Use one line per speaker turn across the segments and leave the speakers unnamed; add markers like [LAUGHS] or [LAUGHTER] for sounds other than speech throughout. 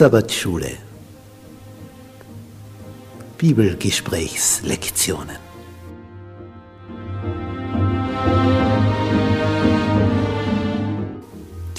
Sabbatschule. Bibelgesprächslektionen.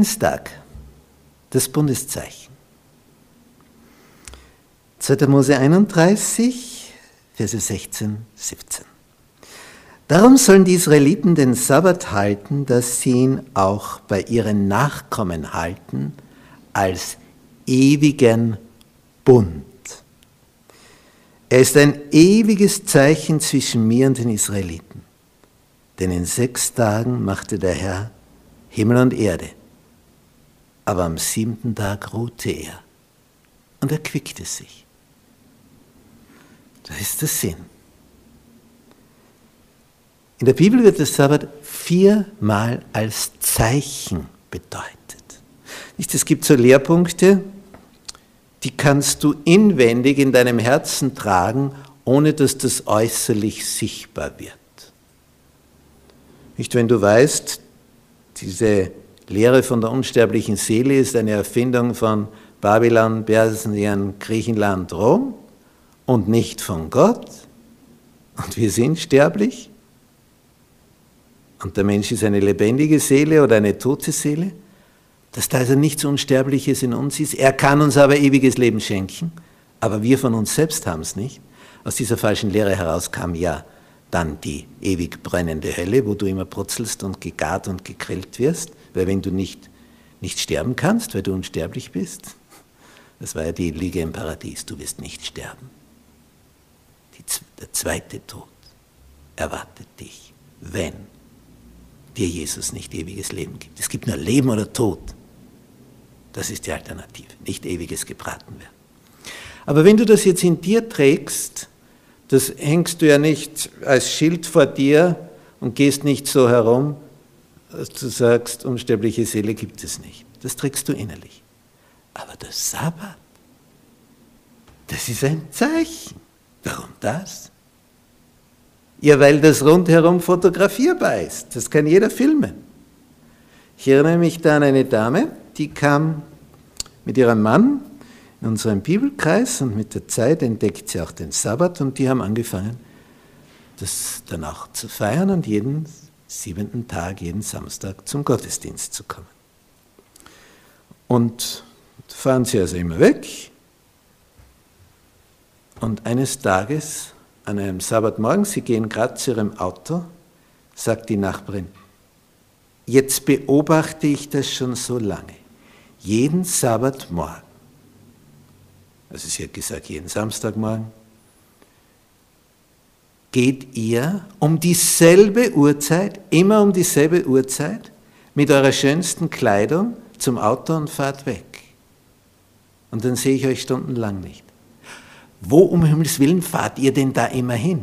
Dienstag, das Bundeszeichen. 2. Mose 31, Verse 16, 17. Darum sollen die Israeliten den Sabbat halten, dass sie ihn auch bei ihren Nachkommen halten, als ewigen Bund. Er ist ein ewiges Zeichen zwischen mir und den Israeliten. Denn in sechs Tagen machte der Herr Himmel und Erde. Aber am siebten Tag ruhte er und erquickte sich. Das ist der Sinn. In der Bibel wird der Sabbat viermal als Zeichen bedeutet. Nicht, es gibt so Lehrpunkte, die kannst du inwendig in deinem Herzen tragen, ohne dass das äußerlich sichtbar wird. Nicht, wenn du weißt, diese Lehre von der unsterblichen Seele ist eine Erfindung von Babylon, Persien, Griechenland, Rom, und nicht von Gott. Und wir sind sterblich. Und der Mensch ist eine lebendige Seele oder eine tote Seele. Dass da also nichts Unsterbliches in uns ist. Er kann uns aber ewiges Leben schenken. Aber wir von uns selbst haben es nicht. Aus dieser falschen Lehre heraus kam ja dann die ewig brennende Hölle, wo du immer brutzelst und gegart und gegrillt wirst. Weil wenn du nicht, nicht sterben kannst, weil du unsterblich bist, das war ja die Lüge im Paradies, du wirst nicht sterben der zweite Tod erwartet dich, wenn dir Jesus nicht ewiges Leben gibt. Es gibt nur Leben oder Tod. Das ist die Alternative, nicht ewiges gebraten werden. Aber wenn du das jetzt in dir trägst, das hängst du ja nicht als Schild vor dir und gehst nicht so herum, dass du sagst, unsterbliche Seele gibt es nicht. Das trägst du innerlich. Aber der Sabbat, das ist ein Zeichen. Warum das? Ja, weil das rundherum fotografierbar ist. Das kann jeder filmen. Ich erinnere mich da an eine Dame, die kam mit ihrem Mann in unserem Bibelkreis und mit der Zeit entdeckt sie auch den Sabbat und die haben angefangen, das dann auch zu feiern und jeden siebenten Tag, jeden Samstag zum Gottesdienst zu kommen. Und fahren sie also immer weg, und eines Tages, an einem Sabbatmorgen, sie gehen gerade zu ihrem Auto, sagt die Nachbarin, jetzt beobachte ich das schon so lange. Jeden Sabbatmorgen, also sie hat gesagt, jeden Samstagmorgen, geht ihr um dieselbe Uhrzeit, immer um dieselbe Uhrzeit, mit eurer schönsten Kleidung zum Auto und fahrt weg. Und dann sehe ich euch stundenlang nicht. Wo um Himmels Willen fahrt ihr denn da immer hin?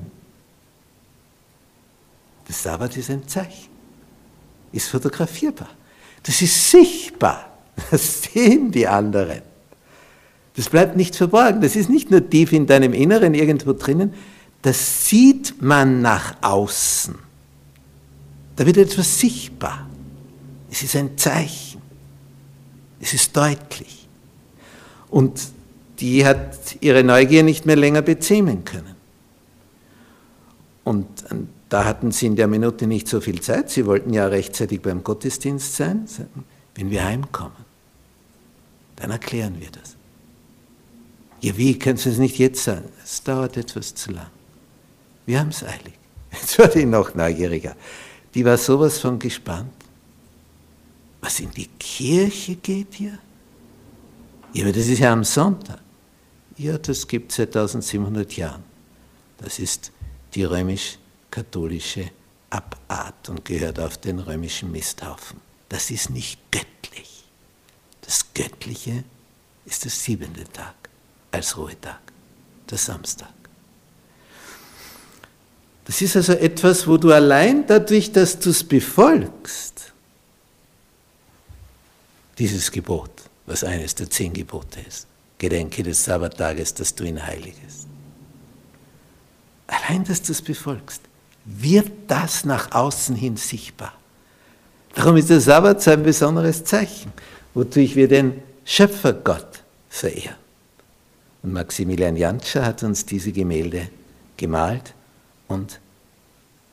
Der Sabbat ist ein Zeichen, ist fotografierbar, das ist sichtbar, das sehen die anderen. Das bleibt nicht verborgen, das ist nicht nur tief in deinem Inneren irgendwo drinnen, das sieht man nach außen. Da wird etwas sichtbar. Es ist ein Zeichen. Es ist deutlich. Und die hat ihre Neugier nicht mehr länger bezähmen können. Und an da hatten sie in der Minute nicht so viel Zeit. Sie wollten ja rechtzeitig beim Gottesdienst sein. Wenn wir heimkommen, dann erklären wir das. Ja, wie, können Sie es nicht jetzt sagen? Es dauert etwas zu lang. Wir haben es eilig. [LAUGHS] Jetzt war die noch neugieriger. Die war sowas von gespannt. Was in die Kirche geht hier? Ja, aber das ist ja am Sonntag. Ja, das gibt es seit 1700 Jahren. Das ist die römisch-katholische Abart und gehört auf den römischen Misthaufen. Das ist nicht göttlich. Das Göttliche ist der siebente Tag als Ruhetag, der Samstag. Das ist also etwas, wo du allein dadurch, dass du es befolgst, dieses Gebot, was eines der zehn Gebote ist, gedenke des Sabbattages, dass du ihn heiligest. Allein, dass du es befolgst, wird das nach außen hin sichtbar. Darum ist der Sabbat so ein besonderes Zeichen, wodurch wir den Schöpfergott verehren. Und Maximilian Jantscher hat uns diese Gemälde gemalt und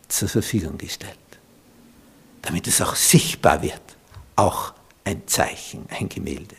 zur Verfügung gestellt, damit es auch sichtbar wird, auch ein Zeichen, ein Gemälde.